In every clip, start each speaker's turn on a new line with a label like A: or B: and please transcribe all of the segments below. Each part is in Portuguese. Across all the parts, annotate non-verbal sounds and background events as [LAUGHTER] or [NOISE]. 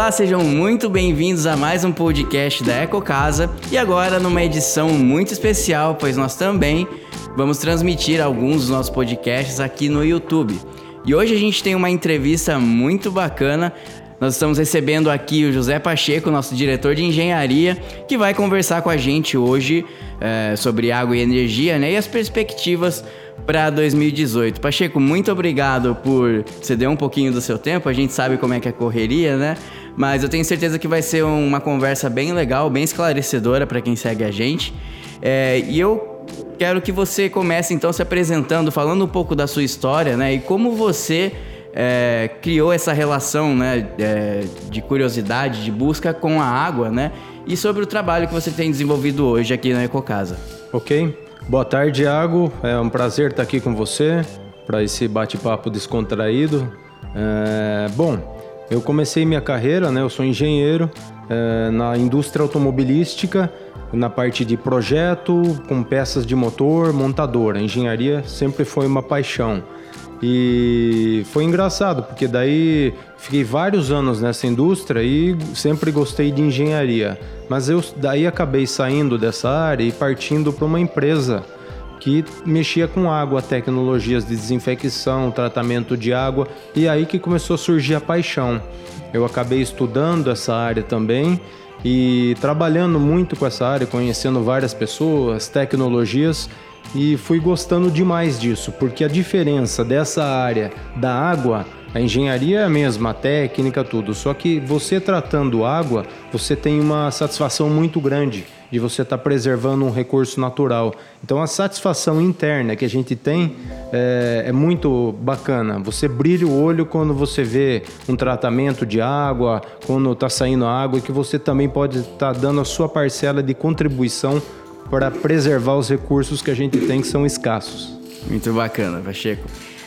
A: Olá, sejam muito bem-vindos a mais um podcast da Eco Casa e agora numa edição muito especial, pois nós também vamos transmitir alguns dos nossos podcasts aqui no YouTube. E hoje a gente tem uma entrevista muito bacana. Nós estamos recebendo aqui o José Pacheco, nosso diretor de engenharia, que vai conversar com a gente hoje é, sobre água e energia né, e as perspectivas para 2018. Pacheco, muito obrigado por ceder um pouquinho do seu tempo. A gente sabe como é que é a correria, né? Mas eu tenho certeza que vai ser uma conversa bem legal, bem esclarecedora para quem segue a gente. É, e eu quero que você comece então se apresentando, falando um pouco da sua história, né? E como você é, criou essa relação, né? É, de curiosidade, de busca com a água, né? E sobre o trabalho que você tem desenvolvido hoje aqui na Ecocasa.
B: Ok. Boa tarde, Iago. É um prazer estar aqui com você para esse bate-papo descontraído. É, bom, eu comecei minha carreira, né? Eu sou engenheiro é, na indústria automobilística, na parte de projeto, com peças de motor, montadora. engenharia sempre foi uma paixão. E foi engraçado, porque daí fiquei vários anos nessa indústria e sempre gostei de engenharia. Mas eu daí acabei saindo dessa área e partindo para uma empresa que mexia com água, tecnologias de desinfecção, tratamento de água, e aí que começou a surgir a paixão. Eu acabei estudando essa área também e trabalhando muito com essa área, conhecendo várias pessoas, tecnologias e fui gostando demais disso, porque a diferença dessa área da água, a engenharia é a mesma, a técnica, tudo, só que você tratando água, você tem uma satisfação muito grande de você estar tá preservando um recurso natural. Então a satisfação interna que a gente tem é, é, muito bacana. Você brilha o olho quando você vê um tratamento de água, quando está saindo água, e que você também pode estar tá dando a sua parcela de contribuição para preservar os recursos que a gente tem que são escassos.
A: Muito bacana, Pacheco.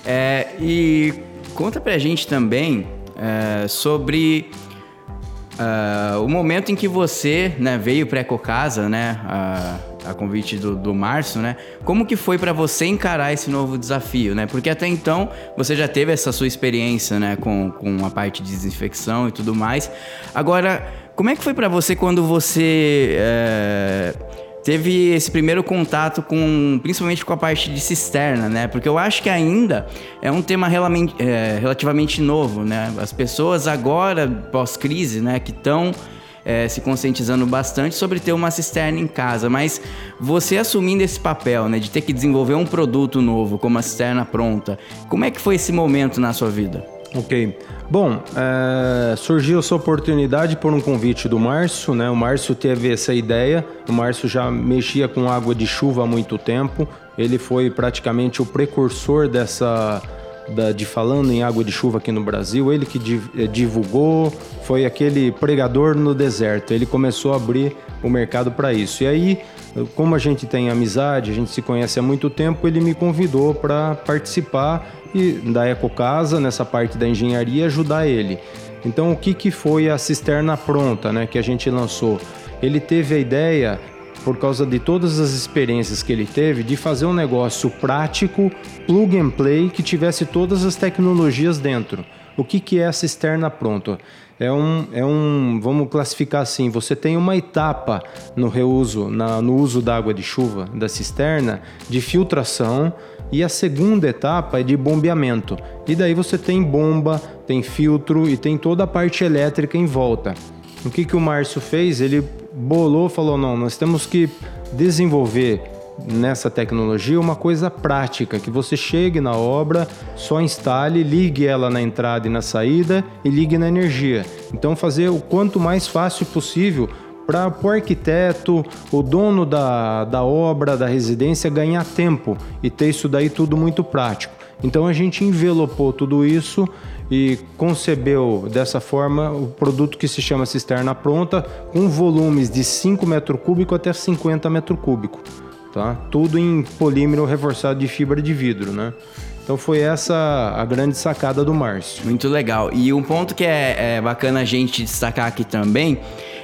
A: É, e conta pra gente também é, sobre uh, o momento em que você né, veio para Ecocasa, né, a, a convite do, do Márcio, né? Como que foi para você encarar esse novo desafio, né? Porque até então você já teve essa sua experiência, né, com, com a parte de desinfecção e tudo mais. Agora, como é que foi para você quando você é, teve esse primeiro contato com, principalmente com a parte de cisterna, né? Porque eu acho que ainda é um tema é, relativamente novo, né? As pessoas agora, pós-crise, né, que estão é, se conscientizando bastante sobre ter uma cisterna em casa, mas você assumindo esse papel, né, de ter que desenvolver um produto novo, como a cisterna pronta, como é que foi esse momento na sua vida?
B: Ok. Bom, é, surgiu essa oportunidade por um convite do Márcio, né? O Márcio teve essa ideia. O Márcio já mexia com água de chuva há muito tempo. Ele foi praticamente o precursor dessa da, de falando em água de chuva aqui no Brasil. Ele que eh, divulgou, foi aquele pregador no deserto. Ele começou a abrir o mercado para isso. E aí, como a gente tem amizade, a gente se conhece há muito tempo, ele me convidou para participar e da Ecocasa, nessa parte da engenharia, ajudar ele. Então, o que, que foi a cisterna pronta né, que a gente lançou? Ele teve a ideia, por causa de todas as experiências que ele teve, de fazer um negócio prático, plug and play, que tivesse todas as tecnologias dentro. O que, que é a cisterna pronta? É um, é um, vamos classificar assim, você tem uma etapa no reuso, na, no uso da água de chuva da cisterna, de filtração, e a segunda etapa é de bombeamento. E daí você tem bomba, tem filtro e tem toda a parte elétrica em volta. O que, que o Márcio fez? Ele bolou, falou: não, nós temos que desenvolver nessa tecnologia uma coisa prática, que você chegue na obra, só instale, ligue ela na entrada e na saída e ligue na energia. Então fazer o quanto mais fácil possível para o arquiteto, o dono da, da obra, da residência, ganhar tempo e ter isso daí tudo muito prático. Então a gente envelopou tudo isso e concebeu dessa forma o produto que se chama cisterna pronta, com volumes de 5 metros cúbicos até 50 metros cúbicos. Tá? Tudo em polímero reforçado de fibra de vidro, né? Então foi essa a grande sacada do Márcio.
A: Muito legal. E um ponto que é, é bacana a gente destacar aqui também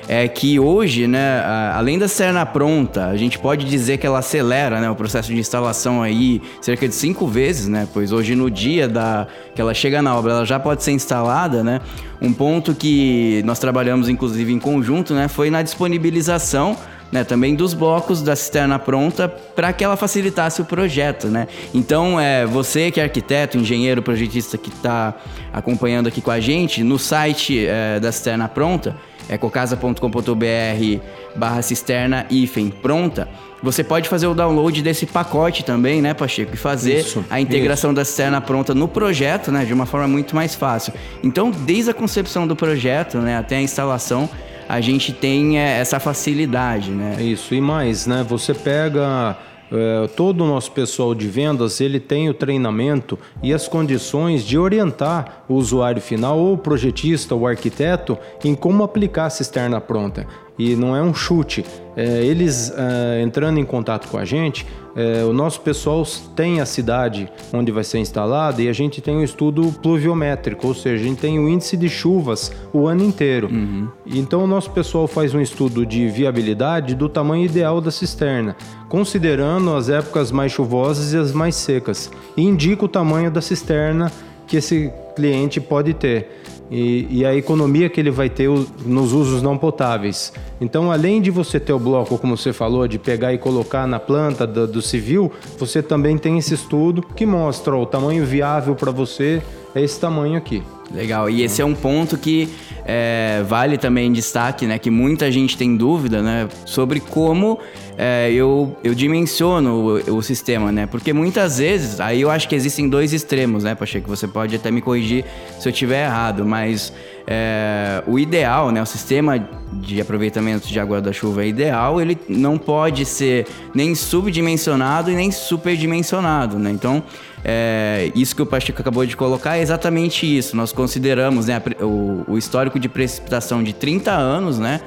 A: é que hoje, né, além da cisterna pronta, a gente pode dizer que ela acelera né, o processo de instalação aí cerca de cinco vezes, né? Pois hoje no dia da, que ela chega na obra, ela já pode ser instalada, né? Um ponto que nós trabalhamos inclusive em conjunto, né, foi na disponibilização né, também dos blocos da cisterna pronta para que ela facilitasse o projeto, né? Então, é, você que é arquiteto, engenheiro, projetista que está acompanhando aqui com a gente, no site é, da cisterna pronta, ecocasa.com.br barra cisterna hífen pronta, você pode fazer o download desse pacote também, né, Pacheco? E fazer isso, a integração isso. da cisterna pronta no projeto, né, de uma forma muito mais fácil. Então, desde a concepção do projeto, né, até a instalação, a gente tem é, essa facilidade, né?
B: Isso, e mais, né? Você pega é, todo o nosso pessoal de vendas ele tem o treinamento e as condições de orientar o usuário final, ou o projetista, ou o arquiteto, em como aplicar a cisterna pronta e não é um chute. É, eles é, entrando em contato com a gente, é, o nosso pessoal tem a cidade onde vai ser instalada e a gente tem um estudo pluviométrico, ou seja, a gente tem o índice de chuvas o ano inteiro. Uhum. Então o nosso pessoal faz um estudo de viabilidade do tamanho ideal da cisterna, considerando as épocas mais chuvosas e as mais secas, e indica o tamanho da cisterna que esse cliente pode ter e, e, a economia que ele vai ter nos usos não potáveis. Então, além de você ter o bloco, como você falou, de pegar e colocar na planta do, do civil, você também tem esse estudo que mostra o tamanho viável para você é esse tamanho aqui.
A: Legal, e esse é um ponto que é, vale também destaque, né? Que muita gente tem dúvida, né? Sobre como é, eu, eu dimensiono o, o, sistema, né? Porque muitas vezes, aí eu acho que existem dois extremos, né, Pacheco? Você pode até me corrigir se eu estiver errado, mas é, o ideal, né? O sistema de aproveitamento de água da chuva é ideal, ele não pode ser nem subdimensionado e nem superdimensionado, né? Então, é, isso que o Pacheco acabou de colocar é exatamente isso. Nós consideramos né, o, o histórico de precipitação de 30 anos, né?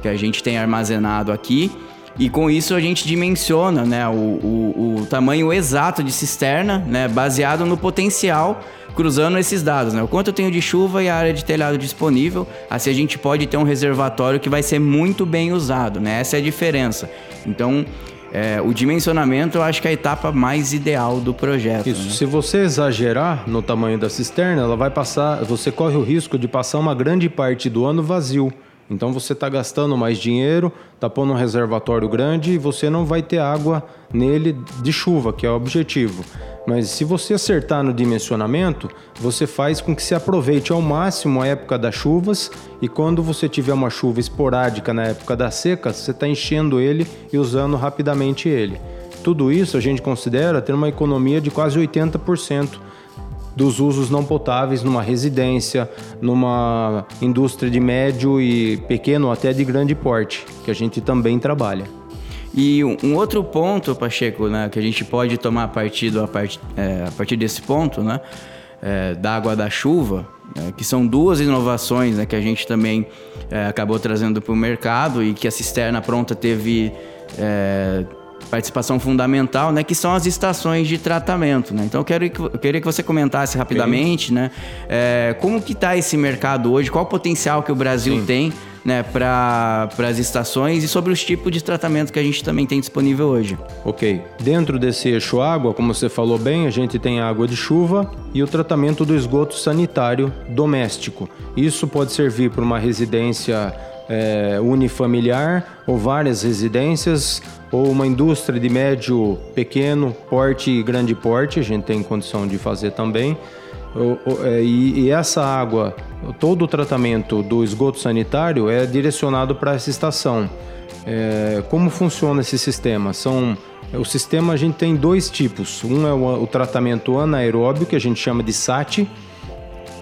A: Que a gente tem armazenado aqui. E com isso a gente dimensiona né, o, o, o, tamanho exato de cisterna, né, baseado no potencial, cruzando esses dados. Né, o quanto eu tenho de chuva e a área de telhado disponível. Assim a gente pode ter um reservatório que vai ser muito bem usado. Né, essa é a diferença. Então é, o dimensionamento eu acho que é a etapa mais ideal do projeto.
B: Isso. Né? Se você exagerar no tamanho da cisterna, ela vai passar. Você corre o risco de passar uma grande parte do ano vazio. Então você está gastando mais dinheiro, está pondo um reservatório grande e você não vai ter água nele de chuva, que é o objetivo. Mas se você acertar no dimensionamento, você faz com que se aproveite ao máximo a época das chuvas e quando você tiver uma chuva esporádica na época da seca, você está enchendo ele e usando rapidamente ele. Tudo isso a gente considera ter uma economia de quase 80% dos usos não potáveis numa residência, numa indústria de médio e pequeno até de grande porte, que a gente também trabalha.
A: E um outro ponto, Pacheco, né, que a gente pode tomar partido a, part, é, a partir desse ponto, né, é, da água da chuva, é, que são duas inovações né, que a gente também é, acabou trazendo para o mercado e que a cisterna pronta teve é, participação fundamental, né, que são as estações de tratamento, né? Então eu, quero, eu queria que você comentasse rapidamente, Sim. né, é, como que está esse mercado hoje, qual o potencial que o Brasil Sim. tem, né, para as estações e sobre os tipos de tratamento que a gente também tem disponível hoje.
B: Ok. Dentro desse eixo água, como você falou bem, a gente tem a água de chuva e o tratamento do esgoto sanitário doméstico. Isso pode servir para uma residência é, unifamiliar ou várias residências ou uma indústria de médio, pequeno porte e grande porte, a gente tem condição de fazer também. É, e essa água, todo o tratamento do esgoto sanitário é direcionado para essa estação. É, como funciona esse sistema? São o sistema a gente tem dois tipos. Um é o, tratamento anaeróbio, que a gente chama de SAT,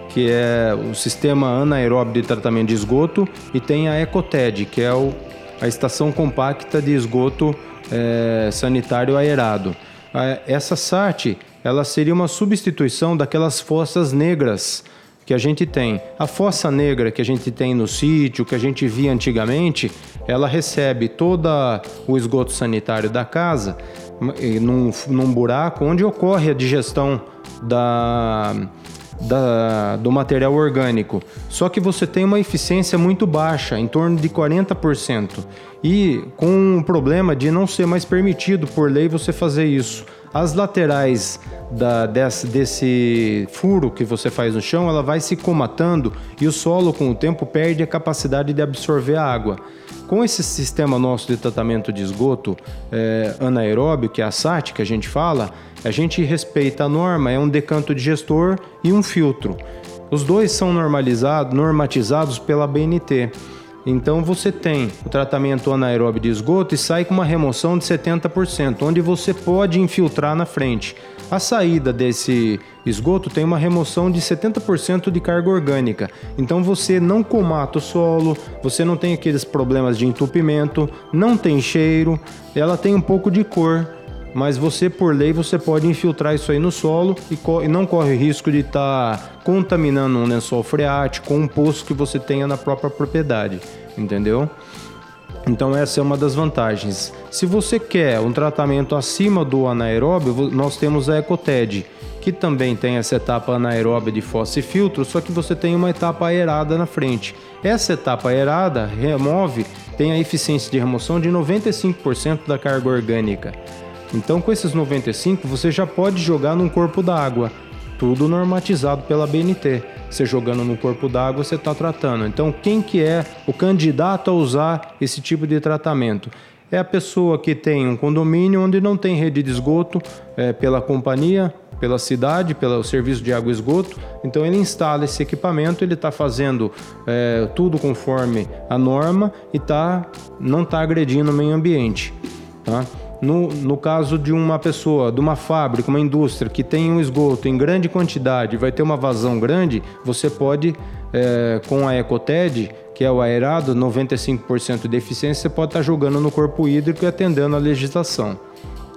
B: que é o sistema anaeróbio de tratamento de esgoto, e tem a Ecoted, que é o, a estação compacta de esgoto é, sanitário aerado. Essa SAT ela seria uma substituição daquelas fossas negras que a gente tem. A fossa negra que a gente tem no sítio, que a gente via antigamente, ela recebe todo o esgoto sanitário da casa num, num buraco onde ocorre a digestão da, da, do material orgânico. Só que você tem uma eficiência muito baixa, em torno de 40%. E com um problema de não ser mais permitido por lei você fazer isso. As laterais da, desse, desse furo que você faz no chão, ela vai se comatando e o solo, com o tempo, perde a capacidade de absorver a água. Com esse sistema nosso de tratamento de esgoto é, anaeróbio, que é a SAT que a gente fala, a gente respeita a norma, é um decanto digestor e um filtro. Os dois são normalizados, normatizados pela BNT. Então você tem o tratamento anaeróbio de esgoto e sai com uma remoção de 70%, onde você pode infiltrar na frente. A saída desse esgoto tem uma remoção de 70% de carga orgânica. Então você não comata o solo, você não tem aqueles problemas de entupimento, não tem cheiro, ela tem um pouco de cor, mas você por lei você pode infiltrar isso aí no solo e, co e não corre risco de estar tá contaminando um lençol freático ou um poço que você tenha na própria propriedade, entendeu? Então essa é uma das vantagens. Se você quer um tratamento acima do anaeróbio, nós temos a Ecoted, que também tem essa etapa anaeróbia de fossa e filtro, só que você tem uma etapa aerada na frente. Essa etapa aerada remove, tem a eficiência de remoção de 95% da carga orgânica. Então com esses 95 você já pode jogar num corpo d'água, tudo normatizado pela BNT você jogando no corpo d'água, você está tratando. Então, quem que é o candidato a usar esse tipo de tratamento? É a pessoa que tem um condomínio onde não tem rede de esgoto é, pela companhia, pela cidade, pelo serviço de água e esgoto. Então ele instala esse equipamento, ele está fazendo é, tudo conforme a norma e tá, não está agredindo o meio ambiente. Tá? No, no caso de uma pessoa, de uma fábrica, uma indústria que tem um esgoto em grande quantidade, vai ter uma vazão grande, você pode, é, com a Ecoted, que é o aerado, 95% de eficiência, você pode estar jogando no corpo hídrico e atendendo a legislação.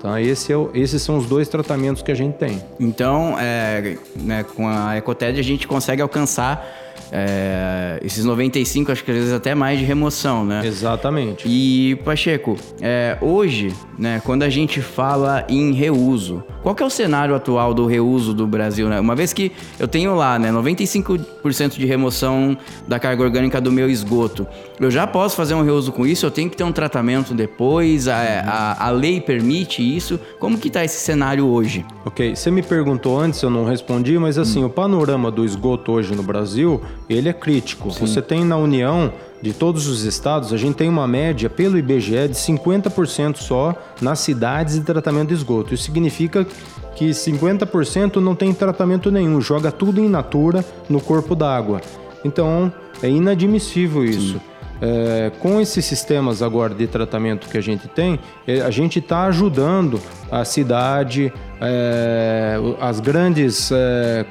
B: Então, esse é o, esses são os dois tratamentos que a gente tem.
A: Então, é, né, com a Ecoted a gente consegue alcançar é, esses 95, acho que às vezes até mais de remoção, né?
B: Exatamente.
A: E, Pacheco, é, hoje, né, quando a gente fala em reuso, qual que é o cenário atual do reuso do Brasil, né? Uma vez que eu tenho lá, né, 95% de remoção da carga orgânica do meu esgoto, eu já posso fazer um reuso com isso? Eu tenho que ter um tratamento depois? A, a, a lei permite isso? Como que está esse cenário hoje?
B: Ok, você me perguntou antes, eu não respondi, mas assim, hum. o panorama do esgoto hoje no Brasil ele é crítico. Sim. Você tem na União de todos os estados, a gente tem uma média pelo IBGE de 50% só nas cidades de tratamento de esgoto. Isso significa que 50% não tem tratamento nenhum, joga tudo em natura no corpo d'água. Então é inadmissível isso. É, com esses sistemas agora de tratamento que a gente tem, é, a gente está ajudando a cidade, é, as grandes é,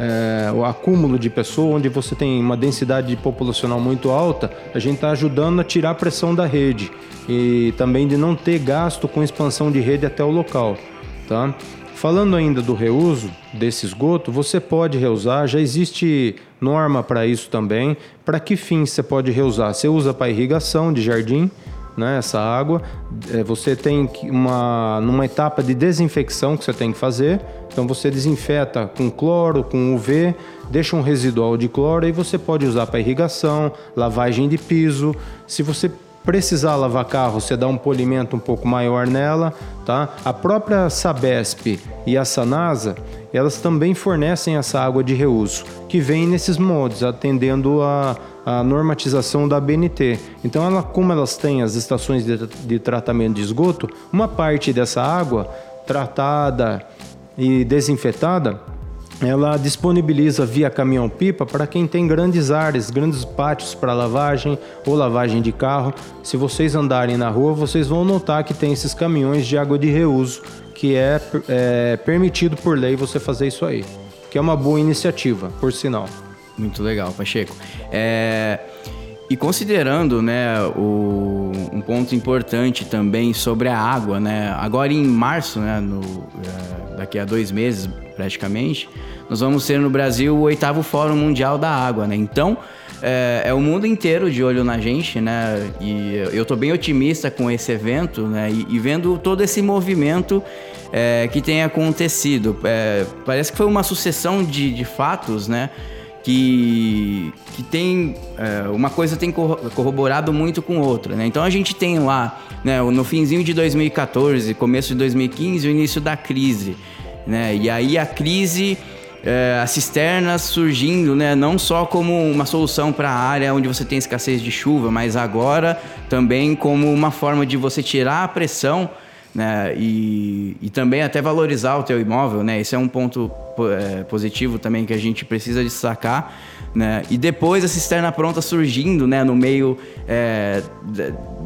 B: é, o acúmulo de pessoas, onde você tem uma densidade populacional muito alta, a gente está ajudando a tirar a pressão da rede e também de não ter gasto com expansão de rede até o local. Tá? Falando ainda do reuso desse esgoto, você pode reusar, já existe norma para isso também. Para que fim você pode reusar? Você usa para irrigação de jardim, né, essa água. É, você tem uma numa etapa de desinfecção que você tem que fazer. Então você desinfeta com cloro, com UV, deixa um residual de cloro e você pode usar para irrigação, lavagem de piso. Se você precisar lavar carro, você dá um polimento um pouco maior nela, tá? A própria Sabesp e a Sanasa, elas também fornecem essa água de reuso, que vem nesses modos, atendendo a, a normatização da BNT. Então, ela, como elas têm as estações de, de tratamento de esgoto, uma parte dessa água tratada e desinfetada, ela disponibiliza via caminhão-pipa para quem tem grandes áreas, grandes pátios para lavagem ou lavagem de carro. Se vocês andarem na rua, vocês vão notar que tem esses caminhões de água de reuso, que é, é permitido por lei você fazer isso aí, que é uma boa iniciativa, por sinal.
A: Muito legal, Pacheco. É... E considerando né, o, um, ponto importante também sobre a água, né? Agora em março, né, no, é, daqui a dois meses praticamente, nós vamos ter no Brasil o oitavo Fórum Mundial da Água, né? Então é, é, o mundo inteiro de olho na gente, né? E eu estou bem otimista com esse evento, né? E, e vendo todo esse movimento é, que tem acontecido. É, parece que foi uma sucessão de, de fatos, né? Que, que tem é, uma coisa tem corroborado muito com outra, né? Então a gente tem lá, né, no finzinho de 2014, começo de 2015, o início da crise, né? E aí a crise é, as cisternas surgindo, né, não só como uma solução para a área onde você tem escassez de chuva, mas agora também como uma forma de você tirar a pressão né, e, e também até valorizar o teu imóvel, né? Esse é um ponto é, positivo também que a gente precisa destacar, né? E depois a cisterna pronta surgindo, né, no meio é,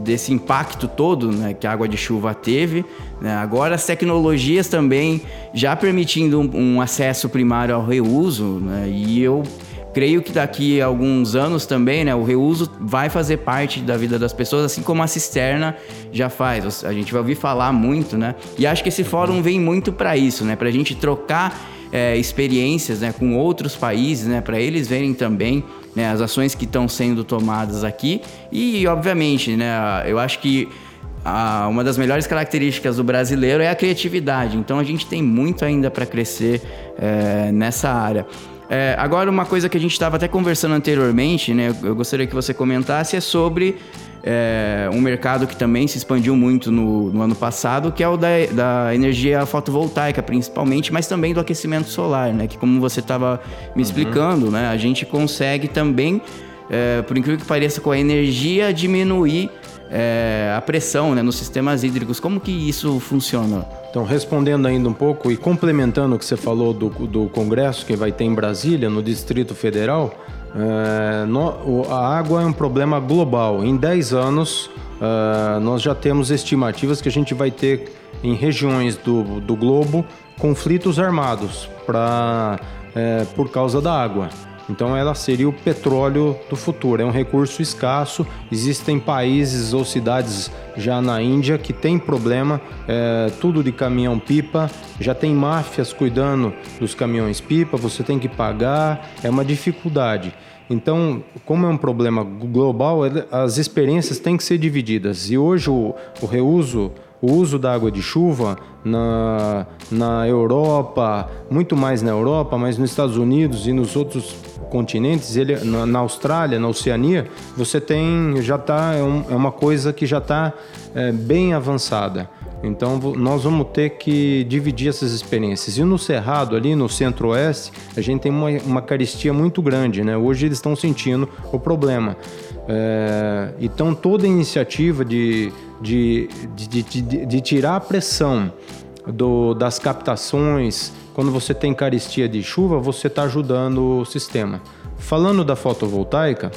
A: desse impacto todo, né, que a água de chuva teve, né? Agora as tecnologias também já permitindo um, um acesso primário ao reuso, né? E eu creio que daqui a alguns anos também, né, o reuso vai fazer parte da vida das pessoas, assim como a cisterna já faz. A gente vai ouvir falar muito, né? E acho que esse fórum vem muito para isso, né? Para a gente trocar é, experiências né, com outros países, né? Para eles verem também né, as ações que estão sendo tomadas aqui. E, obviamente, né? Eu acho que a, uma das melhores características do brasileiro é a criatividade. Então a gente tem muito ainda para crescer é, nessa área. É, agora, uma coisa que a gente estava até conversando anteriormente, né? Eu gostaria que você comentasse é sobre é, um mercado que também se expandiu muito no, no ano passado, que é o da, da, energia fotovoltaica, principalmente, mas também do aquecimento solar, né? Que como você estava me uhum. explicando, né? A gente consegue também, é, por incrível que pareça, com a energia diminuir é, a pressão né, nos sistemas hídricos. Como que isso funciona?
B: Então, respondendo ainda um pouco e complementando o que você falou do, do congresso que vai ter em Brasília, no Distrito Federal, é, no, a água é um problema global. Em 10 anos, é, nós já temos estimativas que a gente vai ter em regiões do, do globo conflitos armados pra, é, por causa da água. Então ela seria o petróleo do futuro. É um recurso escasso. Existem países ou cidades já na Índia que tem problema, é, tudo de caminhão pipa. Já tem máfias cuidando dos caminhões pipa. Você tem que pagar. É uma dificuldade. Então, como é um problema global, as experiências têm que ser divididas. E hoje o, o reuso o uso da água de chuva na, na Europa, muito mais na Europa, mas nos Estados Unidos e nos outros continentes, ele, na, na Austrália, na Oceania, você tem, já está, é, um, é, uma coisa que já está é, bem avançada. Então nós vamos ter que dividir essas experiências. E no Cerrado, ali no centro-oeste, a gente tem uma, uma caristia muito grande. Né? Hoje eles estão sentindo o problema. É, então toda iniciativa de, de, de, de, de tirar a pressão do, das captações, quando você tem caristia de chuva, você está ajudando o sistema. Falando da fotovoltaica,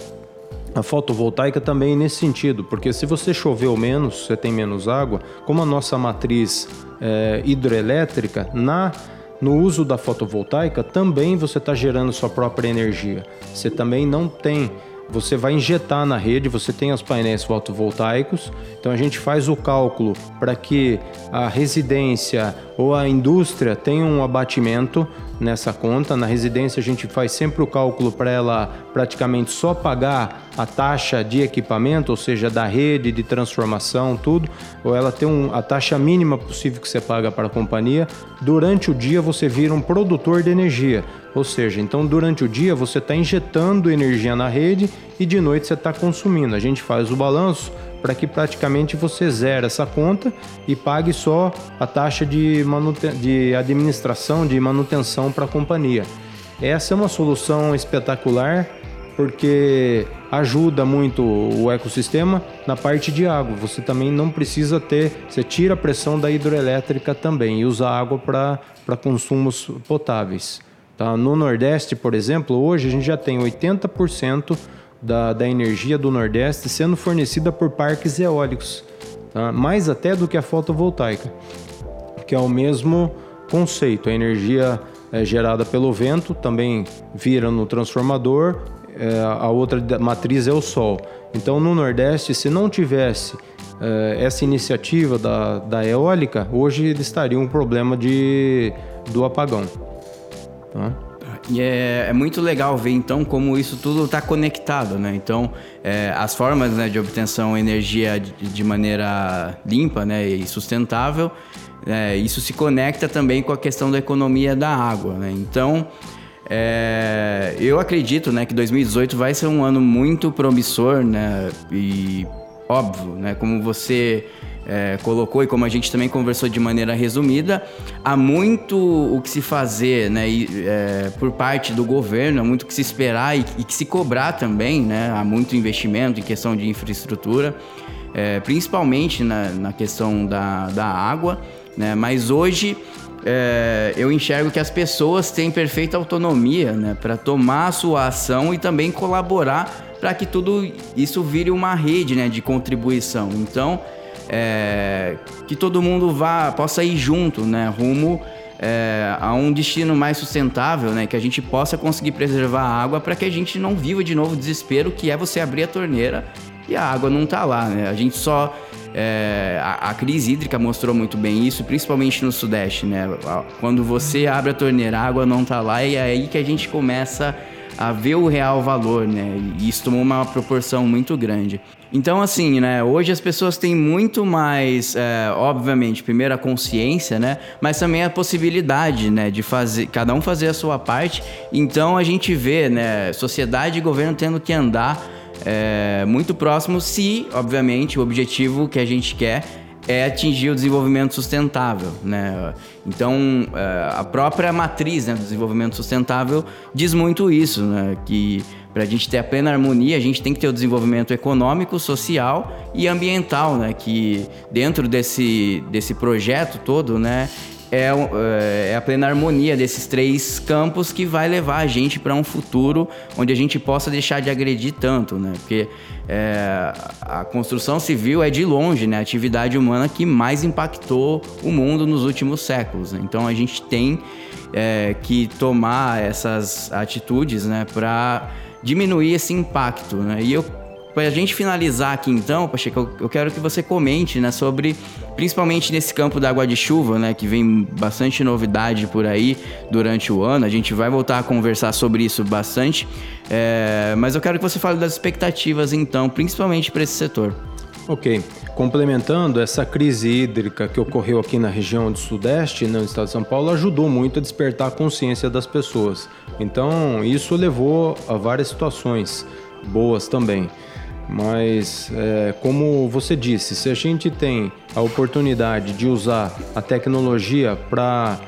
B: a fotovoltaica também nesse sentido, porque se você choveu menos, você tem menos água, como a nossa matriz é, hidroelétrica, na no uso da fotovoltaica também você está gerando sua própria energia. Você também não tem você vai injetar na rede, você tem os painéis fotovoltaicos, então a gente faz o cálculo para que a residência ou a indústria tenha um abatimento nessa conta. Na residência a gente faz sempre o cálculo para ela praticamente só pagar a taxa de equipamento, ou seja, da rede de transformação, tudo, ou ela tem um, a taxa mínima possível que você paga para a companhia. Durante o dia você vira um produtor de energia, ou seja, então durante o dia você está injetando energia na rede e de noite você está consumindo. A gente faz o balanço para que praticamente você zere essa conta e pague só a taxa de, de administração, de manutenção para a companhia. Essa é uma solução espetacular porque ajuda muito o ecossistema na parte de água. Você também não precisa ter, você tira a pressão da hidroelétrica também e usa água para consumos potáveis. Tá? No Nordeste, por exemplo, hoje a gente já tem 80% da, da energia do Nordeste sendo fornecida por parques eólicos, tá? mais até do que a fotovoltaica, que é o mesmo conceito. A energia é gerada pelo vento também vira no transformador, é, a outra matriz é o sol. Então, no Nordeste, se não tivesse é, essa iniciativa da, da eólica, hoje eles estariam um problema de, do apagão.
A: Tá? E é, é, muito legal ver então como isso tudo está conectado, né? Então, é, as formas né, de obtenção de energia de, de, maneira limpa né, e sustentável, é, isso se conecta também com a questão da economia da água, né? Então, é, eu acredito né, que 2018 vai ser um ano muito promissor, né? E óbvio, né? Como você é, colocou e como a gente também conversou de maneira resumida, há muito o que se fazer né, e, é, por parte do governo, há muito o que se esperar e, e, que se cobrar também, né, há muito investimento em questão de infraestrutura, é, principalmente na, na, questão da, da água, né, mas hoje é, eu enxergo que as pessoas têm perfeita autonomia né, para tomar a sua ação e também colaborar para que tudo isso vire uma rede né, de contribuição. Então, é, que todo mundo vá possa ir junto, né, rumo é, a um destino mais sustentável, né, que a gente possa conseguir preservar a água para que a gente não viva de novo o desespero que é você abrir a torneira e a água não tá lá, né? A gente só é, a, a, crise hídrica mostrou muito bem isso, principalmente no Sudeste, né? Quando você abre a torneira, a água não tá lá e é aí que a gente começa a ver o real valor, né? E isso tomou uma proporção muito grande. Então, assim, né? Hoje as pessoas têm muito mais, é, obviamente, primeiro a consciência, né? Mas também a possibilidade, né? De fazer, cada um fazer a sua parte. Então a gente vê, né? Sociedade e governo tendo que andar é, muito próximo, se, obviamente, o objetivo que a gente quer é atingir o desenvolvimento sustentável, né? Então, é, a própria matriz né, do desenvolvimento sustentável diz muito isso, né? Que para a gente ter a plena harmonia, a gente tem que ter o desenvolvimento econômico, social e ambiental, né? Que dentro desse, desse projeto todo, né? É, é, é a plena harmonia desses três campos que vai levar a gente para um futuro onde a gente possa deixar de agredir tanto, né? Porque é, a construção civil é de longe né, a atividade humana que mais impactou o mundo nos últimos séculos. Né? Então a gente tem é, que tomar essas atitudes né, para diminuir esse impacto. Né? E eu para a gente finalizar aqui então, Pacheco, eu quero que você comente né, sobre, principalmente nesse campo da água de chuva, né, que vem bastante novidade por aí durante o ano. A gente vai voltar a conversar sobre isso bastante, é, mas eu quero que você fale das expectativas então, principalmente para esse setor.
B: Ok. Complementando, essa crise hídrica que ocorreu aqui na região do Sudeste, no estado de São Paulo, ajudou muito a despertar a consciência das pessoas. Então, isso levou a várias situações boas também. Mas, é, como você disse, se a gente tem a oportunidade de usar a tecnologia para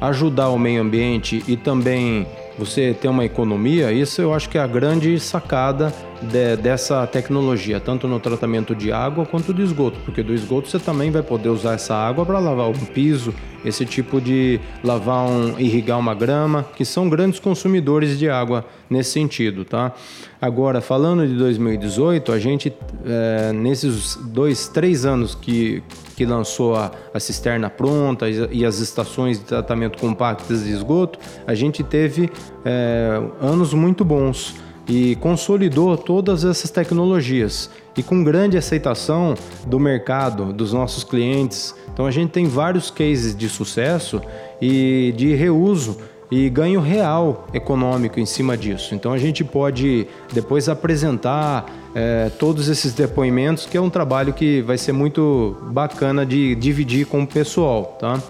B: ajudar o meio ambiente e também você ter uma economia, isso eu acho que é a grande sacada de, dessa tecnologia, tanto no tratamento de água quanto do esgoto, porque do esgoto você também vai poder usar essa água para lavar um piso, esse tipo de lavar um, irrigar uma grama, que são grandes consumidores de água nesse sentido, tá? Agora, falando de 2018, a gente, é, nesses dois, três anos que, que lançou a, a cisterna pronta e as estações de tratamento compactas de esgoto, a gente teve é, anos muito bons e consolidou todas essas tecnologias e com grande aceitação do mercado, dos nossos clientes. Então a gente tem vários cases de sucesso e de reuso e ganho real econômico em cima disso. Então a gente pode depois apresentar é, todos esses depoimentos, que é um trabalho que vai ser muito bacana de dividir com o pessoal, tá?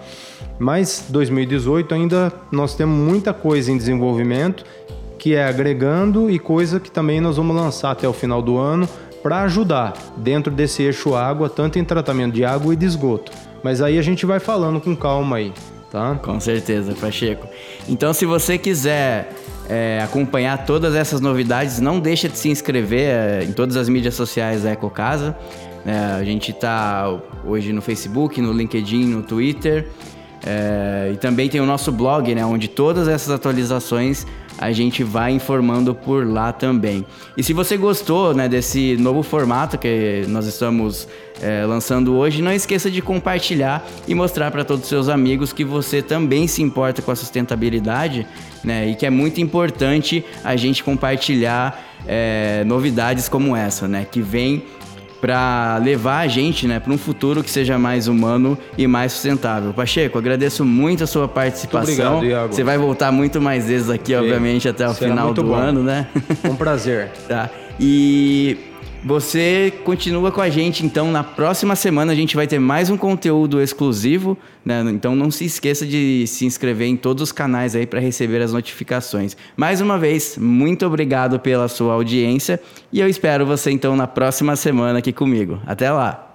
B: Mas 2018 ainda nós temos muita coisa em desenvolvimento que é agregando e coisa que também nós vamos lançar até o final do ano para ajudar dentro desse eixo água, tanto em tratamento de água e de esgoto. Mas aí a gente vai falando com calma aí, tá?
A: Com certeza, Pacheco. Então, se você quiser é, acompanhar todas essas novidades, não deixa de se inscrever é, em todas as mídias sociais da EcoCasa. É, a gente está hoje no Facebook, no LinkedIn, no Twitter. É, e também tem o nosso blog, né, onde todas essas atualizações a gente vai informando por lá também. E se você gostou né, desse novo formato que nós estamos é, lançando hoje, não esqueça de compartilhar e mostrar para todos os seus amigos que você também se importa com a sustentabilidade né, e que é muito importante a gente compartilhar é, novidades como essa, né, que vem para levar a gente né, para um futuro que seja mais humano e mais sustentável. Pacheco, agradeço muito a sua participação.
B: Muito obrigado, Iago.
A: Você vai voltar muito mais vezes aqui, obviamente, até o
B: Será
A: final do
B: bom.
A: ano, né?
B: Um prazer. [LAUGHS]
A: tá. E você continua com a gente, então na próxima semana a gente vai ter mais um conteúdo exclusivo, né? Então não se esqueça de se inscrever em todos os canais aí para receber as notificações. Mais uma vez, muito obrigado pela sua audiência e eu espero você então na próxima semana aqui comigo. Até lá.